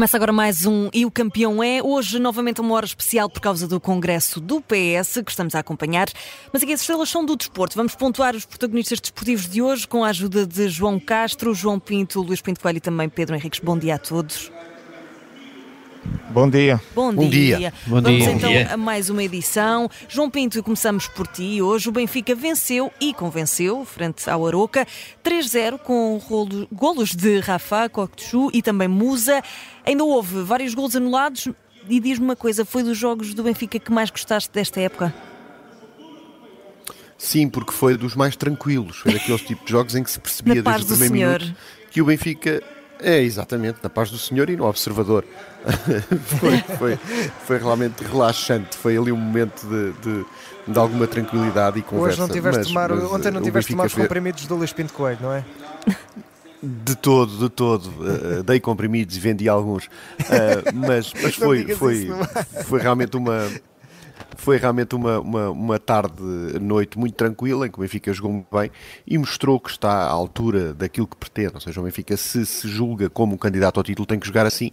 Começa agora mais um E o Campeão é. Hoje, novamente, uma hora especial por causa do Congresso do PS, que estamos a acompanhar. Mas aqui as estrelas são do desporto. Vamos pontuar os protagonistas desportivos de hoje com a ajuda de João Castro, João Pinto, Luís Pinto Coelho e também Pedro Henriques. Bom dia a todos. Bom dia. Bom, Bom dia. dia. Vamos dia. então Bom dia. a mais uma edição. João Pinto, começamos por ti. Hoje o Benfica venceu e convenceu frente ao Aroca 3-0 com rolo- golos de Rafa, Coctechu e também Musa. Ainda houve vários golos anulados. E diz-me uma coisa, foi dos jogos do Benfica que mais gostaste desta época? Sim, porque foi dos mais tranquilos. Foi daqueles tipos de jogos em que se percebia Na paz desde o primeiro Senhor. minuto que o Benfica é exatamente na paz do Senhor e no observador. foi, foi, foi realmente relaxante. Foi ali um momento de, de, de alguma tranquilidade e conversa. Hoje não tiveste mas- tomar, mas, ontem não o tiveste tomar os comprimidos do Luís Pinto Coelho, não é? De todo, de todo. Uh, dei comprimidos e vendi alguns. Uh, mas mas foi, foi, é? foi realmente uma. Foi realmente uma, uma, uma tarde, noite muito tranquila, em que o Benfica jogou muito bem e mostrou que está à altura daquilo que pretende. Ou seja, o Benfica, se se julga como um candidato ao título, tem que jogar assim,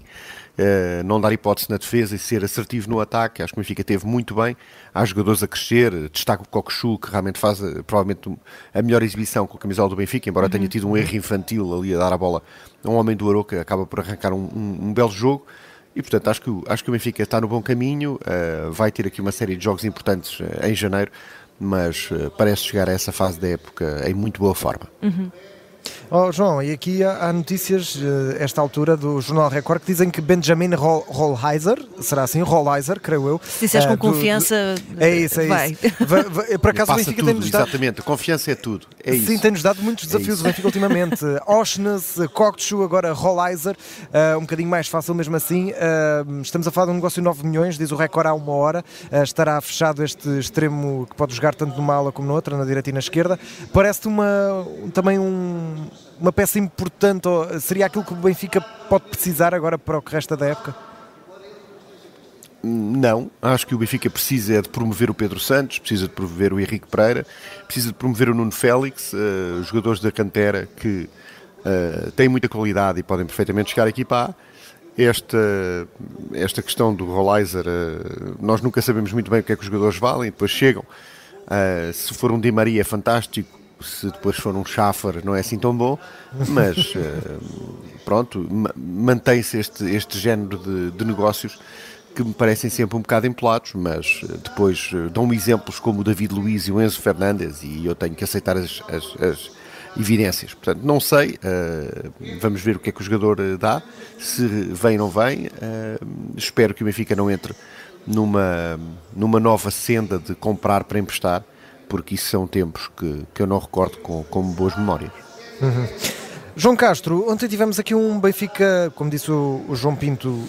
uh, não dar hipótese na defesa e ser assertivo no ataque. Acho que o Benfica teve muito bem. Há jogadores a crescer, destaco o Cockchu, que realmente faz uh, provavelmente a melhor exibição com a camisola do Benfica, embora tenha tido um erro infantil ali a dar a bola a um homem do Aroca, acaba por arrancar um, um- um belo jogo. E portanto acho que, acho que o Benfica está no bom caminho, uh, vai ter aqui uma série de jogos importantes uh, em janeiro, mas uh, parece chegar a essa fase da época em muito boa forma. Oh, João, e aqui há, há notícias, eh, esta altura, do Jornal Record, que dizem que Benjamin Roll- Rollheiser, será assim? Rollheiser, creio eu. Se disseres eh, com do- confiança, do- é isso, é vai. isso. Va- va- Por acaso o Benfica tudo, tem-nos dado. exatamente, a confiança é tudo, é isso. Sim, tem-nos dado muitos desafios isso. o Benfica ultimamente. Oshnes, Cockchu, agora Rollizer, um bocadinho mais fácil mesmo assim. Estamos a falar de um negócio de 9 milhões, diz o Record há uma hora. Estará fechado este extremo que pode jogar tanto numa ala como noutra, na direita e na esquerda. Parece-te uma, também um- uma peça importante, seria aquilo que o Benfica pode precisar agora para o que resta da época? Não, acho que o Benfica precisa é de promover o Pedro Santos, precisa de promover o Henrique Pereira, precisa de promover o Nuno Félix, eh, jogadores da cantera que eh, têm muita qualidade e podem perfeitamente chegar aqui para esta, esta questão do Rollizer, eh, nós nunca sabemos muito bem o que é que os jogadores valem, depois chegam. Eh, se for um Di Maria é fantástico, se depois for um Schaffer não é assim tão bom, mas eh, pronto, ma- mantém-se este, este género de, de negócios que me parecem sempre um bocado empolados, mas eh, depois eh, dão-me exemplos como o David Luiz e o Enzo Fernandes e eu tenho que aceitar as, as- as evidências. Portanto, não sei, eh, vamos ver o que é que o jogador dá, se vem ou não vem. eh, espero que o Benfica não entre numa, numa nova senda de comprar para emprestar, porque isso são tempos que, que eu não recordo com, com boas memórias. João Castro, ontem tivemos aqui um Benfica, como disse o, o João Pinto,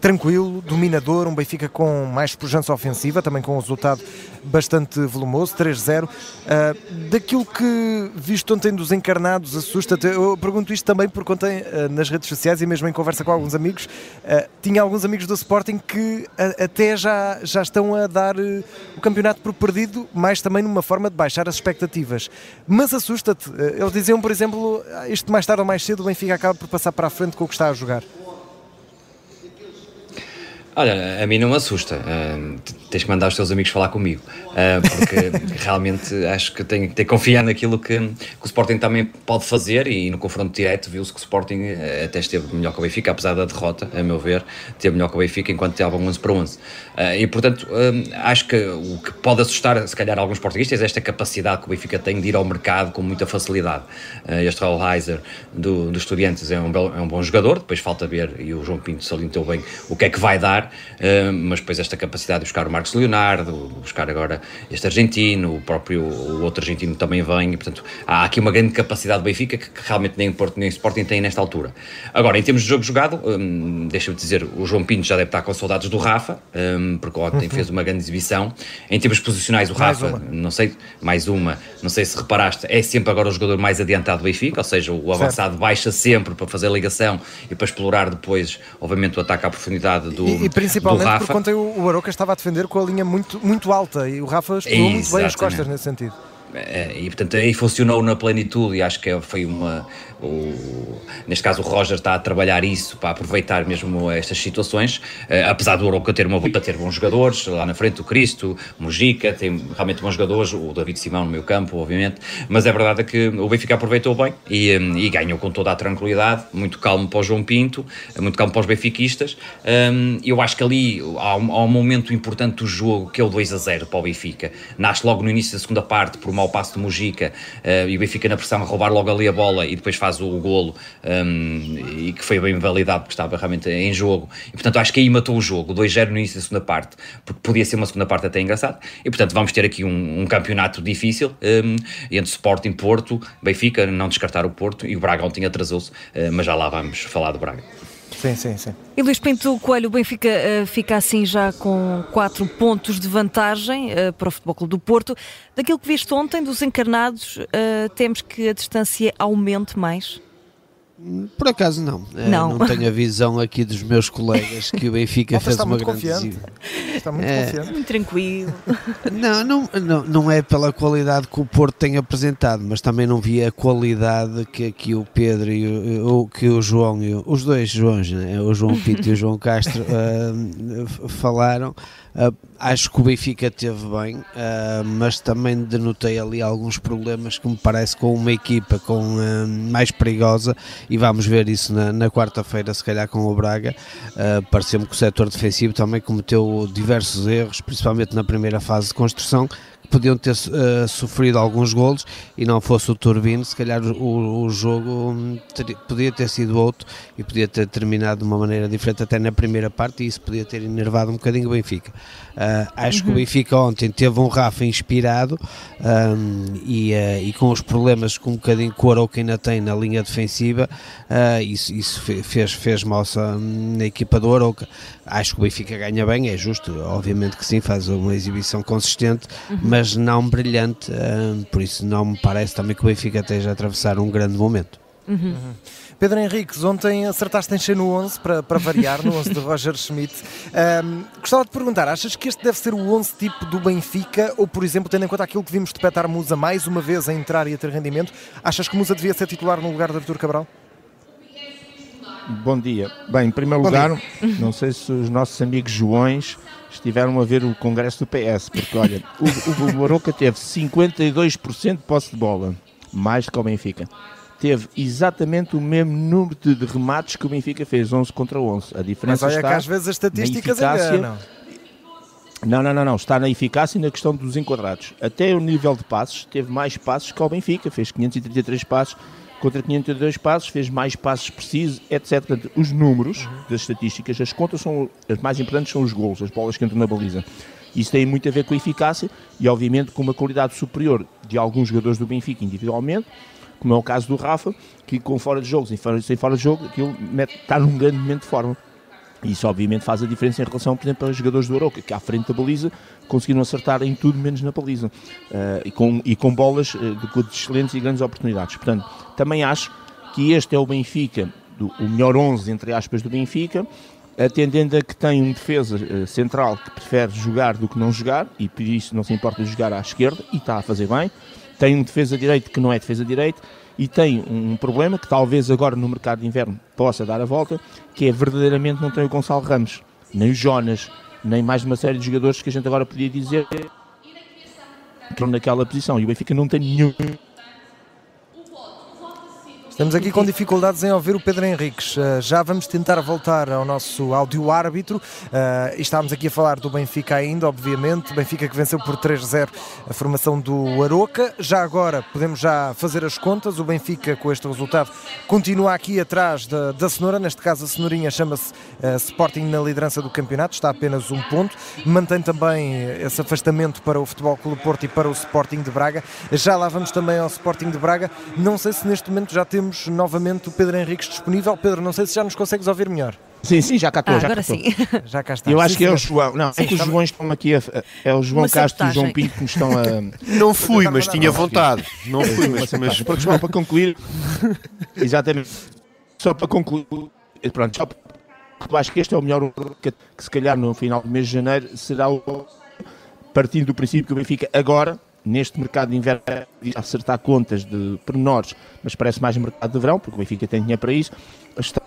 tranquilo, dominador, um Benfica com mais pujança ofensiva, também com um resultado bastante volumoso, 3-0. Ah, daquilo que visto ontem dos encarnados, assusta-te? Eu pergunto isto também porque ontem ah, nas redes sociais e mesmo em conversa com alguns amigos, ah, tinha alguns amigos do Sporting que até já, já estão a dar o campeonato por perdido, mais também numa forma de baixar as expectativas. Mas assusta-te? Eles diziam, por exemplo, "Ah, isto mais tarde ou mais cedo o Benfica acaba por passar para a frente com o que está a jogar. Olha, a mim não me assusta. T- tens que mandar os teus amigos falar comigo. Ah, porque realmente acho que tenho que ter confiar naquilo que, que o Sporting também pode fazer e no confronto direto viu-se que o Sporting eh, até esteve melhor que o Benfica, apesar da derrota, a meu ver, esteve melhor que o Benfica enquanto estava um 11 para 11. Ah, e portanto, acho que o que pode assustar, se calhar, alguns portugueses é esta capacidade que o Benfica tem de ir ao mercado com muita facilidade. Ah, este Rollheiser do, dos Estudiantes é um, belo- é um bom jogador, depois falta ver, e o João Pinto salientou bem o que é que vai dar, ah, mas depois esta capacidade de buscar o Marcos Leonardo, buscar agora este argentino, o próprio o outro argentino também vem, e portanto há aqui uma grande capacidade do Benfica que, que realmente nem o Porto nem o Sporting têm nesta altura. Agora, em termos de jogo jogado, hum, deixa-me dizer, o João Pinto já deve estar com saudades do Rafa, hum, porque ontem fez uma grande exibição. Em termos posicionais, o Mais Rafa, uma. não sei, mais uma, não sei se reparaste, é sempre agora o jogador mais adiantado do Benfica, ou seja, o avançado baixa sempre para fazer a ligação e para explorar depois, obviamente, o ataque à profundidade do, E, e do principalmente porque ontem o, o Aroca estava a defender com a linha muito, muito alta e o Rafa explorou muito bem as costas nesse sentido. e portanto aí funcionou na plenitude e acho que foi uma o, neste caso o Roger está a trabalhar isso para aproveitar mesmo estas situações, uh, apesar do Oroca ter uma para ter bons jogadores, lá na frente o Cristo, o Mujica, tem realmente bons jogadores, o David Simão no meio campo, obviamente, mas é verdade que o Benfica aproveitou bem e, um, e ganhou com toda a tranquilidade, muito calmo para o João Pinto, muito calmo para os benfiquistas, um, eu acho que ali há um, há um, momento importante do jogo que é o 2 a 0 para o Benfica, nasce logo no início da segunda parte por um mau passo do Mujica uh, e o Benfica na pressão a roubar logo ali a bola e depois faz faz o golo um, e que foi bem validado porque estava realmente em jogo. E portanto acho que aí matou o jogo, 2-0 no início da segunda parte, porque podia ser uma segunda parte até engraçada. E portanto vamos ter aqui um, um campeonato difícil um, entre Sporting, Porto, Benfica, não descartar o Porto e o Braga ontem atrasou-se, uh, mas já lá vamos falar do Braga. Sim, sim, sim. E Luís Pinto Coelho, o Benfica uh, fica assim já com quatro pontos de vantagem uh, para o Futebol Clube do Porto. Daquilo que viste ontem dos encarnados, uh, temos que a distância aumente mais? Por acaso não. Eh, não. não tenho a visão aqui dos meus colegas que o Benfica fez uma grande confiante. Está muito é, confiante. Muito tranquilo. Não, não, não, não é pela qualidade que o Porto tem apresentado, mas também não vi a qualidade que aqui o Pedro e o, que o João, e o, os dois Joões, né? o João Pinto e o João Castro, uh, falaram. Uh, acho que o Benfica teve bem, uh, mas também denotei ali alguns problemas que me parece com uma equipa com, uh, mais perigosa e vamos ver isso na, na quarta-feira, se calhar com o Braga. Pareceu-me que o setor defensivo também cometeu diversos erros, principalmente na primeira fase de construção, podiam ter uh, sofrido alguns golos e não fosse o Turbino, se calhar o, o jogo hum, ter, podia ter sido outro e podia ter terminado de uma maneira diferente até na primeira parte e isso podia ter enervado um bocadinho o Benfica. Uh, acho uhum. que o uhum. Benfica ontem teve um Rafa inspirado um, e, uh, e, com os problemas que um bocadinho que o Arouca ainda tem na linha defensiva, isso, isso fez, fez moça na equipa do Arouca. Acho que o Benfica ganha bem, é justo, obviamente que sim, faz uma exibição consistente, uhum. mas mas não brilhante, uh, por isso não me parece também que o Benfica esteja a atravessar um grande momento. Uhum. Uhum. Pedro Henriques, ontem acertaste em cheio no 11 para, para variar, no 11 de Roger Schmidt. Um, gostava de perguntar, achas que este deve ser o 11 tipo do Benfica ou, por exemplo, tendo em conta aquilo que vimos de Petar Musa mais uma vez a entrar e a ter rendimento, achas que Musa devia ser titular no lugar de Artur Cabral? Bom dia. Bem, em primeiro Bom lugar, dia. não sei se os nossos amigos Joões estiveram a ver o congresso do PS, porque olha, o, o Baroca teve 52% de posse de bola, mais que o Benfica. Teve exatamente o mesmo número de, de remates que o Benfica fez, 11 contra 11. A diferença Mas olha está que às vezes as estatísticas enganam. Não, não, não, não. Está na eficácia e na questão dos enquadrados. Até o nível de passos, teve mais passos que o Benfica, fez 533 passos contra 502 passos, fez mais passos precisos, etc. Portanto, os números das estatísticas, as contas são as mais importantes são os gols, as bolas que entram na baliza. Isso tem muito a ver com a eficácia e, obviamente, com uma qualidade superior de alguns jogadores do Benfica individualmente, como é o caso do Rafa, que com fora de jogo, sem fora, sem fora de jogo, aquilo mete, está num grande momento de forma. Isso obviamente faz a diferença em relação, por exemplo, aos jogadores do Aroca, que à frente da baliza conseguiram acertar em tudo menos na baliza uh, e, com, e com bolas uh, de, de, excelentes e grandes oportunidades. Portanto, também acho que este é o Benfica, do, o melhor 11 entre aspas do Benfica, atendendo a que tem um defesa uh, central que prefere jogar do que não jogar e por isso não se importa de jogar à esquerda e está a fazer bem. Tem um defesa direito que não é defesa direito e tem um problema que talvez agora no mercado de inverno possa dar a volta, que é verdadeiramente não tem o Gonçalo Ramos, nem o Jonas, nem mais uma série de jogadores que a gente agora podia dizer que estão naquela posição. E o Benfica não tem nenhum Estamos aqui com dificuldades em ouvir o Pedro Henriques. Uh, já vamos tentar voltar ao nosso áudio árbitro. Uh, estávamos aqui a falar do Benfica ainda, obviamente. Benfica que venceu por 3-0 a formação do Aroca. Já agora podemos já fazer as contas. O Benfica, com este resultado, continua aqui atrás da, da cenoura. Neste caso, a cenourinha chama-se uh, Sporting na liderança do campeonato. Está apenas um ponto. Mantém também esse afastamento para o Futebol Clube Porto e para o Sporting de Braga. Já lá vamos também ao Sporting de Braga. Não sei se neste momento já temos temos novamente o Pedro Henriques disponível. Pedro, não sei se já nos consegues ouvir melhor. Sim, sim, já cá estou. Ah, já agora sim. Já cá está. Eu acho sim, que é o João. Não, sim, é que os Joões estão aqui. A, é o João Castro e o João Pinto que me estão a. Não fui, mas tinha vontade. Não fui, mas. mas... Para, João, para concluir. Exatamente. Só para concluir. Pronto, só eu acho que este é o melhor que, que se calhar no final do mês de janeiro será o partindo do princípio que o Benfica agora neste mercado de inverno acertar contas de pormenores, mas parece mais mercado de verão, porque o Benfica tem dinheiro para isso. Está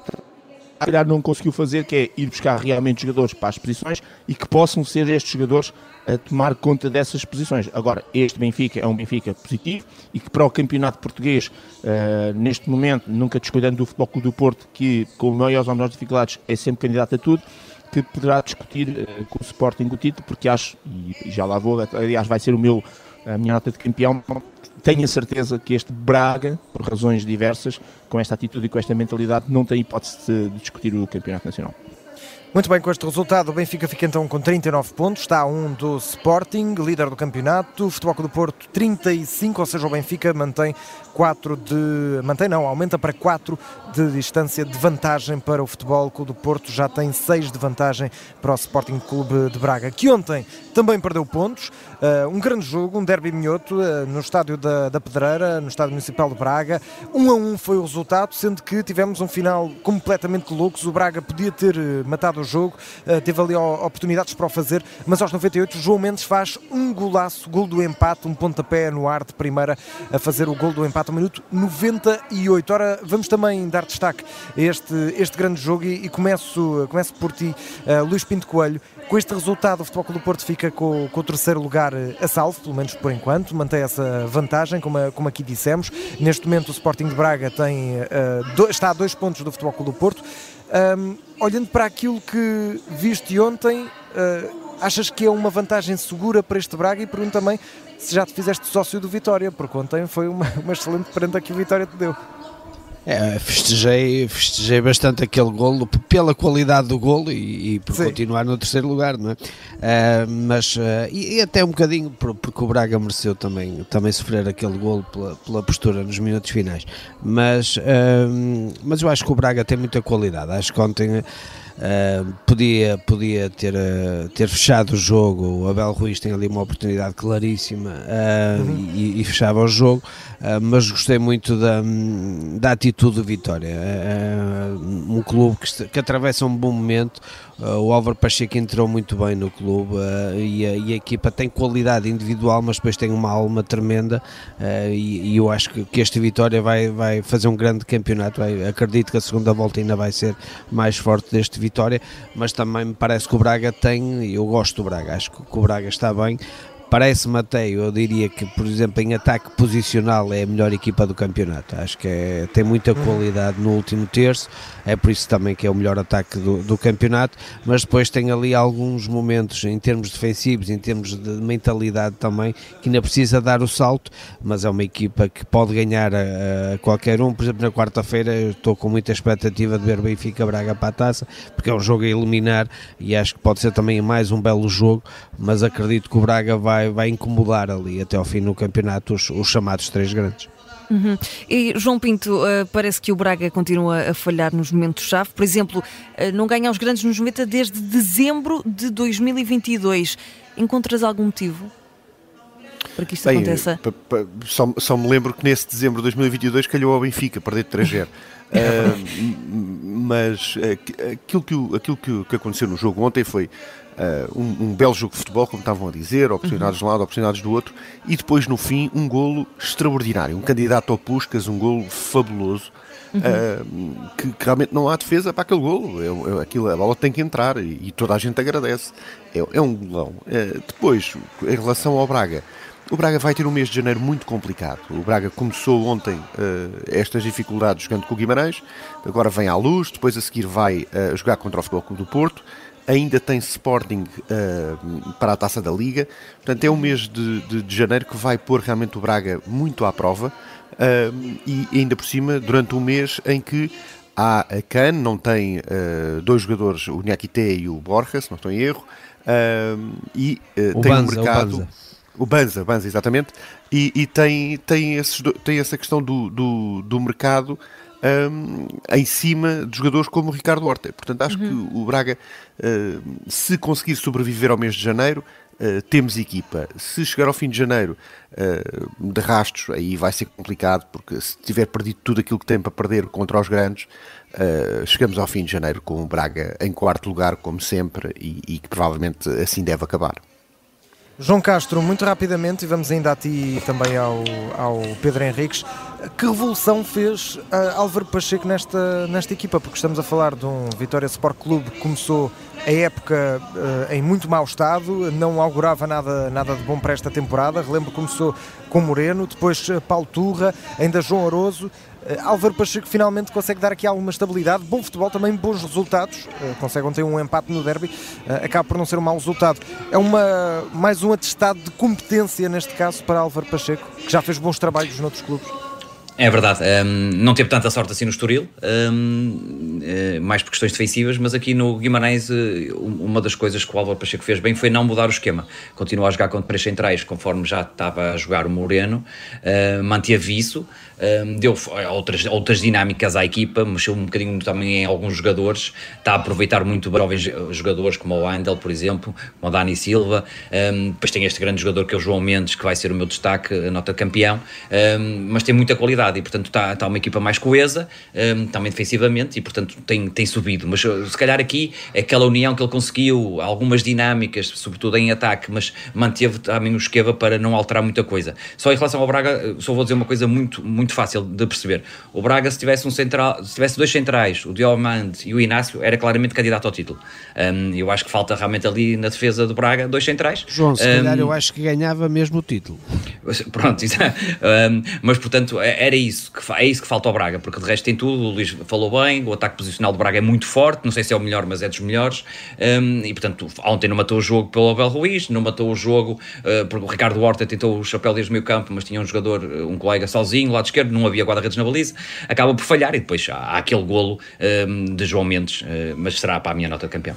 a calhar não conseguiu fazer, que é ir buscar realmente jogadores para as posições e que possam ser estes jogadores a tomar conta dessas posições. Agora, este Benfica é um Benfica positivo e que para o campeonato português, uh, neste momento, nunca descuidando do Futebol Clube do Porto, que com maiores ou menores dificuldades é sempre candidato a tudo, que poderá discutir uh, com o Sporting o título, porque acho, e já lá vou, aliás vai ser o meu, a minha nota de campeão, tenho a certeza que este Braga, por razões diversas, com esta atitude e com esta mentalidade, não tem hipótese de discutir o Campeonato Nacional. Muito bem, com este resultado, o Benfica fica então com 39 pontos, está a um do Sporting, líder do campeonato, o Futebol do Porto 35, ou seja, o Benfica mantém 4 de. mantém não, aumenta para 4 de distância de vantagem para o Futebol Clube do Porto, já tem 6 de vantagem para o Sporting Clube de Braga, que ontem também perdeu pontos. Uh, um grande jogo, um derby minhoto uh, no estádio da, da Pedreira, no estádio municipal de Braga. 1 um a 1 um foi o resultado, sendo que tivemos um final completamente louco. O Braga podia ter uh, matado jogo, teve ali oportunidades para o fazer, mas aos 98 João Mendes faz um golaço, gol do empate, um pontapé no ar de primeira a fazer o gol do empate ao minuto 98. Ora, vamos também dar destaque a este, este grande jogo e, e começo, começo por ti, Luís Pinto Coelho. Com este resultado, o Futebol Clube do Porto fica com, com, o terceiro lugar a salvo, pelo menos por enquanto, mantém essa vantagem, como, como aqui dissemos. Neste momento, o Sporting de Braga tem, uh, do, está a dois pontos do Futebol Clube do Porto. Um, olhando para aquilo que viste ontem, uh, achas que é uma vantagem segura para este Braga? E pergunto também se já te fizeste sócio do Vitória, porque ontem foi uma, uma excelente prenda que o Vitória te deu. É, festejei, festejei bastante aquele golo pela qualidade do golo e, e por Sim. continuar no terceiro lugar, não é? Uh, mas uh, e, e, até um bocadinho porque o Braga mereceu também, também sofrer aquele golo pela, pela postura nos minutos finais. Mas, uh, mas eu acho que o Braga tem muita qualidade. Acho que ontem Uh, podia podia ter, uh, ter fechado o jogo. O Abel Ruiz tem ali uma oportunidade claríssima uh, uhum. e, e, fechava o jogo, mas gostei muito da, da atitude do Vitória. um clube que, que atravessa um bom momento, Uh, o Álvaro Pacheco entrou muito bem no clube uh, e, a, e, a, equipa tem qualidade individual, mas depois tem uma alma tremenda uh, e, e, eu acho que, que esta vitória vai, vai fazer um grande campeonato. Vai, acredito que a segunda volta ainda vai ser mais forte deste Vitória, mas também me parece que o Braga tem, eu gosto do Braga, acho que o Braga está bem, Parece-me até, eu diria que, por exemplo, em ataque posicional é a melhor equipa do campeonato. Acho que é, tem muita qualidade no último terço, é por isso também que é o melhor ataque do, do campeonato, mas depois tem ali alguns momentos em termos defensivos, em termos de mentalidade também, que ainda precisa dar o salto, mas é uma equipa que pode ganhar a, a qualquer um. Por exemplo, na quarta-feira estou com muita expectativa de ver Benfica Braga para a taça, porque é um jogo a eliminar e acho que pode ser também mais um belo jogo, mas acredito que o Braga vai vai, vai incomodar ali até ao fim no campeonato os, os chamados três grandes. Uhum. E João Pinto, uh, parece que o Braga continua a falhar nos momentos-chave. Por exemplo, uh, não ganha os grandes nos meta desde dezembro de 2022. Encontras algum motivo para que isto Bem, aconteça? Só, só, me lembro que nesse dezembro de 2022 calhou ao Benfica perder de 3-0. uh, mas aquilo, que, aquilo que, que aconteceu no jogo ontem foi uh, um, um, belo jogo de futebol, como estavam a dizer, oportunidades uhum. de um lado, oportunidades do outro, e depois no fim um golo extraordinário, um candidato ao Puscas, um golo fabuloso. Uhum. Uh, que, que, realmente não há defesa para aquele golo. É, é, aquilo, a bola tem que entrar e, e toda a gente agradece. É, é um golão. Uh, depois, em relação ao Braga, o Braga vai ter um mês de janeiro muito complicado. O Braga começou ontem uh, estas dificuldades jogando com o Guimarães, agora vem à luz, depois a seguir vai uh, jogar contra o Futebol Clube do Porto, ainda tem Sporting uh, para a taça da Liga. Portanto, é um mês de, de, de, janeiro que vai pôr realmente o Braga muito à prova uh, e ainda por cima durante um mês em que há a Can, não tem uh, dois jogadores, o Niakité e o Borja, se não estou em erro, e tem Banza, um mercado. O Banza. Banza, exatamente, e, e tem, tem, esses, tem essa questão do, do, do mercado um, em cima de jogadores como o Ricardo Horta. Portanto, acho uhum. que o Braga, uh, se conseguir sobreviver ao mês de janeiro, uh, temos equipa. Se chegar ao fim de janeiro uh, de rastros, aí vai ser complicado, porque se tiver perdido tudo aquilo que tem para perder contra os grandes, chegamos ao fim de janeiro com o Braga em quarto lugar, como sempre, e, e que provavelmente assim deve acabar. João Castro, muito rapidamente, e vamos ainda a ti e também ao, ao Pedro Henriques, que revolução fez uh, Álvaro Pacheco nesta, nesta equipa? Porque estamos a falar de um Vitória Sport Clube que começou a época uh, em muito mau estado, não augurava nada, nada de bom para esta temporada. Relembro que começou com Moreno, depois uh, Paulo Turra, ainda João Aroso. Uh, Álvaro Pacheco finalmente consegue dar aqui alguma estabilidade, bom futebol, também bons resultados, uh, consegue ontem um empate no derby, uh, acaba por não ser um mau resultado. É uma, mais um atestado de competência neste caso para Álvaro Pacheco, que já fez bons trabalhos noutros clubes. É verdade, um, não teve tanta sorte assim no Estoril, um, eh, mais por questões defensivas, mas aqui no Guimarães eh, uma das coisas que o Álvaro Pacheco fez bem foi não mudar o esquema. Continuou a jogar com três centrais, conforme já estava a jogar o Moreno, uh, manteve isso, um, deu outras, outras dinâmicas à equipa, mexeu um bocadinho também em alguns jogadores, está a aproveitar muito jovens jogadores como o Andel, por exemplo, como o Dani Silva, um, depois tem este grande jogador que é o João Mendes, que vai ser o meu destaque, nota campeão, um, mas tem muita qualidade e portanto está, está uma equipa mais coesa, também defensivamente, e portanto tem, tem subido, mas se calhar aqui aquela união que ele conseguiu, algumas dinâmicas, sobretudo em ataque, mas manteve também o esquema para não alterar muita coisa. Só em relação ao Braga, só vou dizer uma coisa muito, muito muito fácil de perceber. O Braga, se tivesse, um central, se tivesse dois centrais, o Diomande e o Inácio, era claramente candidato ao título. Um, eu acho que falta realmente ali na defesa do Braga dois centrais. João, se um, calhar eu acho que ganhava mesmo o título. Pronto, um, mas portanto é, era isso, que, é isso que falta ao Braga, porque de resto tem tudo, o Luís falou bem, o ataque posicional do Braga é muito forte, não sei se é o melhor, mas é dos melhores, e portanto ontem não matou o jogo pelo Abel Ruiz, não matou o jogo uh, porque o Ricardo Horta tentou o chapéu desde o meio campo, mas tinha um jogador, um colega sozinho, lado esquerdo, não havia guarda-redes na baliza, acaba por falhar e depois há, há aquele golo um, de João Mendes, uh, mas será para a minha nota de campeão.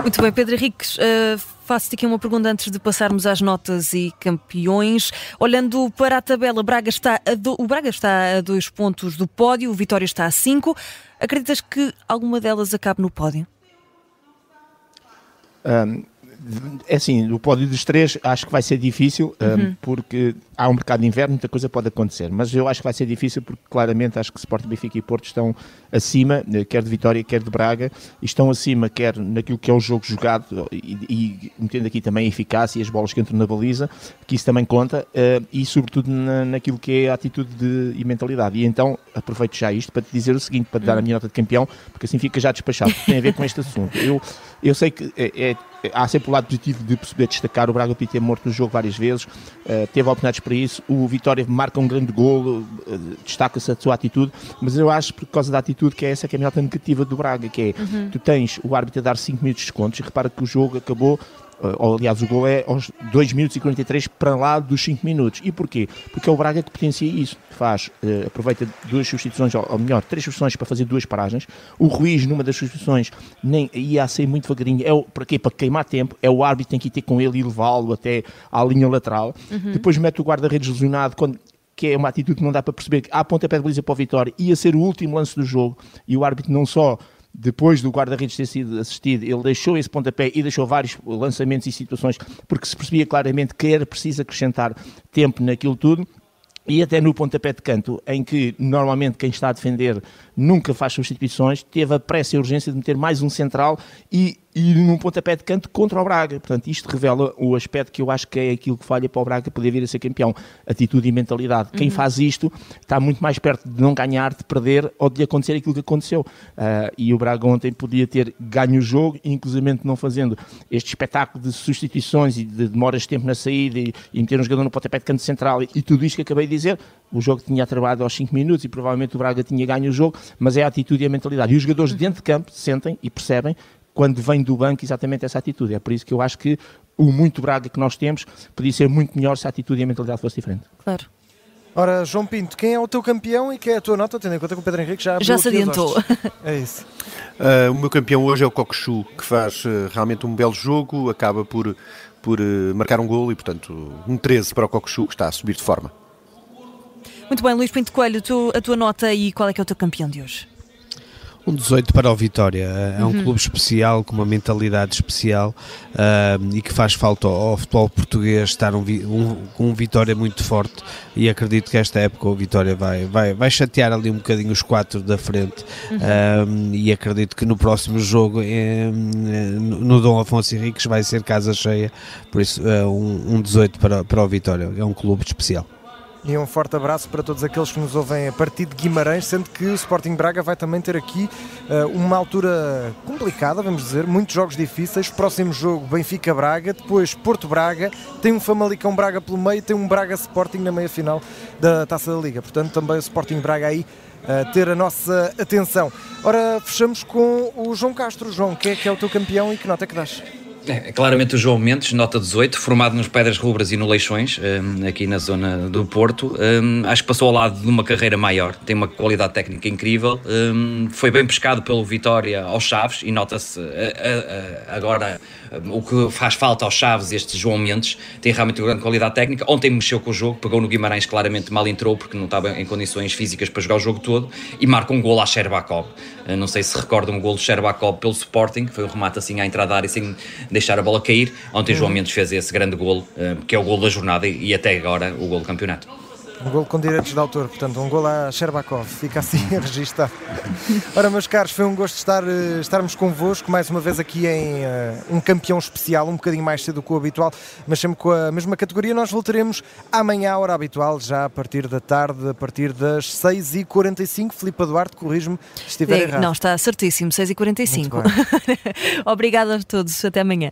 Muito bem, Pedro Henriques, uh, faço-te aqui uma pergunta antes de passarmos às notas e campeões. Olhando para a tabela, Braga está do, o Braga está a dois pontos do pódio, o Vitória está a cinco. Acreditas que alguma delas acabe no pódio? Um, é assim, o pódio dos três acho que vai ser difícil, uhum. um, porque há um mercado de inverno, muita coisa pode acontecer, mas eu acho que vai ser difícil porque claramente acho que Sport, Benfica e Porto estão acima, eh, quer de Vitória, quer de Braga, e estão acima quer naquilo que é o jogo jogado e, e metendo aqui também a eficácia e as bolas que entram na baliza, que isso também conta, uh, e sobretudo na, naquilo que é a atitude de, e mentalidade. E então aproveito já isto para te dizer o seguinte, para te dar a minha nota de campeão, porque assim fica já despachado, tem a ver com este assunto. Eu, eu sei que é, é, há sempre lado positivo de perceber destacar o Braga podia ter morto no jogo várias vezes, uh, teve oportunidades para isso. O Vitória marca um grande gol, uh, destaca-se a sua atitude, mas eu acho por causa da atitude que é essa que é a melhor negativa do Braga, que é uhum. tu tens o árbitro a dar 5 minutos de descontos e repara que o jogo acabou ou, aliás, o gol é aos 2 minutos e 43 para lá dos 5 minutos. E porquê? Porque é o Braga que potencia isso. Faz, uh, aproveita duas substituições, ou, ou, melhor, três substituições para fazer duas paragens. O Ruiz, numa das substituições, nem ia a sair muito devagarinho. É o, para quê? Para queimar tempo. É o árbitro que tem que ir ter com ele e levá-lo até à linha lateral. Uhum. Depois mete o guarda-redes lesionado quando que é uma atitude que não dá para perceber que há pontapé de baliza para o Vitória, ia ser o último lance do jogo e o árbitro não só depois do guarda-redes ter sido assistido, ele deixou esse pontapé e deixou vários lançamentos e situações, porque se percebia claramente que era preciso acrescentar tempo naquilo tudo. E até no pontapé de canto, em que normalmente quem está a defender nunca faz substituições, teve a pressa e a urgência de meter mais um central e e num pontapé de canto contra o Braga. Portanto, isto revela o aspecto que eu acho que é aquilo que falha para o Braga poder vir a ser campeão: atitude e mentalidade. Uhum. Quem faz isto está muito mais perto de não ganhar, de perder ou de acontecer aquilo que aconteceu. Uh, e o Braga ontem podia ter ganho o jogo, inclusive não fazendo este espetáculo de substituições e de demoras de tempo na saída e, e meter um jogador no pontapé de canto central e, e tudo isto que acabei de dizer. O jogo tinha trabalhado aos 5 minutos e provavelmente o Braga tinha ganho o jogo, mas é a atitude e a mentalidade. E os jogadores dentro de campo sentem e percebem quando vem do banco exatamente essa atitude. É por isso que eu acho que o muito Braga que nós temos podia ser muito melhor se a atitude e a mentalidade fosse diferente. Claro. Ora, João Pinto, quem é o teu campeão e quem é a tua nota, tendo em conta que o Pedro Henrique já Já se adiantou. É isso. Uh, o meu campeão hoje é o Cocochu, que faz uh, realmente um belo jogo, acaba por, por uh, marcar um gol e, portanto, um 13 para o Cocochu, que está a subir de forma. Muito bem, Luís Pinto Coelho, tu, a tua nota e qual é que é o teu campeão de hoje? Um 18 para o Vitória. É um uhum. clube especial, com uma mentalidade especial uh, e que faz falta ao, ao futebol português estar um, um, com um Vitória muito forte. E acredito que esta época o Vitória vai, vai, vai chatear ali um bocadinho os quatro da frente. Uhum. Uh, e acredito que no próximo jogo, eh, no Dom Afonso Henriques, vai ser casa cheia. Por isso, uh, um, um 18 para, para o Vitória. É um clube especial. E um forte abraço para todos aqueles que nos ouvem a partir de Guimarães, sendo que o Sporting Braga vai também ter aqui uh, uma altura complicada, vamos dizer, muitos jogos difíceis. Próximo jogo Benfica-Braga, depois Porto-Braga, tem um Famalicão-Braga pelo meio, tem um Braga-Sporting na meia-final da Taça da Liga. Portanto, também o Sporting Braga aí a ter a nossa atenção. Ora, fechamos com o João Castro. João, quem é que é o teu campeão e que nota é que dás? É, é, claramente o João Mendes, nota 18, formado nos Pedras Rubras e no Leixões, um, aqui na zona do Porto. Um, acho que passou ao lado de uma carreira maior, tem uma qualidade técnica incrível. Um, foi bem pescado pelo Vitória aos Chaves e nota-se agora o que faz falta aos Chaves, este João Mendes, tem realmente uma grande qualidade técnica. Ontem mexeu com o jogo, pegou no Guimarães, claramente mal entrou porque não estava em condições físicas para jogar o jogo todo e marca um gol a Sherbakov. Não sei se recordam um gol de Sherbakov pelo Sporting, foi um remate assim à entrada da área sem deixar a bola cair. Ontem uhum. João Mendes fez esse grande gol, que é o gol da jornada e até agora o gol do campeonato. Um gol com direitos de autor, portanto, um gol a Sherbakov, fica assim registado. Ora, meus caros, foi um gosto estar, eh, estarmos convosco mais uma vez aqui em uh, um campeão especial, um bocadinho mais cedo que o habitual, mas sempre com a mesma categoria. Nós voltaremos amanhã à hora habitual, já a partir da tarde, a partir das 6h45. Filipe Duarte, corrijo-me se estiver é, errado. Não, está certíssimo, 6h45. Obrigada a todos, até amanhã.